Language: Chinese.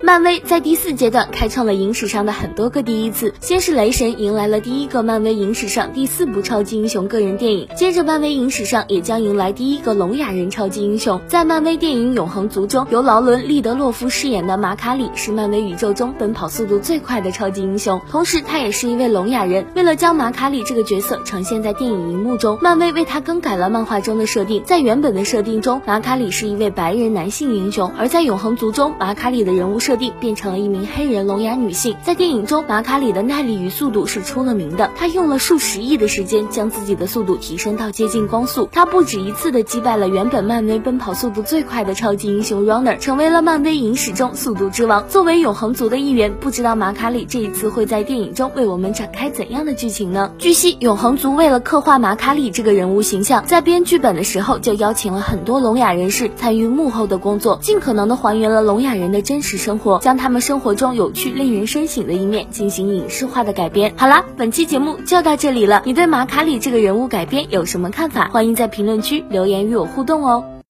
漫威在第四阶段开创了影史上的很多个第一次，先是雷神迎来了第一个漫威影史上第四部超级英雄个人电影，接着漫威影史上也将迎来第一个聋哑人超级英雄。在漫威电影《永恒族》中，由劳伦·利德洛夫饰演的马卡里是漫威宇宙中奔跑速度最快的超级英雄，同时他也是一位聋哑人。为了将马卡里这个角色呈现在电影荧幕中，漫威为他更改了漫画中的设定。在原本的设定中，马卡里是一位白人男性英雄，而在《永恒族》中，马卡里的人物设设定变成了一。名黑人聋哑女性，在电影中，马卡里的耐力与速度是出了名的。他用了数十亿的时间，将自己的速度提升到接近光速。他不止一次的击败了原本漫威奔跑速度最快的超级英雄 Runner，成为了漫威影史中速度之王。作为永恒族的一员，不知道马卡里这一次会在电影中为我们展开怎样的剧情呢？据悉，永恒族为了刻画马卡里这个人物形象，在编剧本的时候就邀请了很多聋哑人士参与幕后的工作，尽可能的还原了聋哑人的真实生，将他们生。活中有趣、令人深省的一面进行影视化的改编。好了，本期节目就到这里了。你对马卡里这个人物改编有什么看法？欢迎在评论区留言与我互动哦。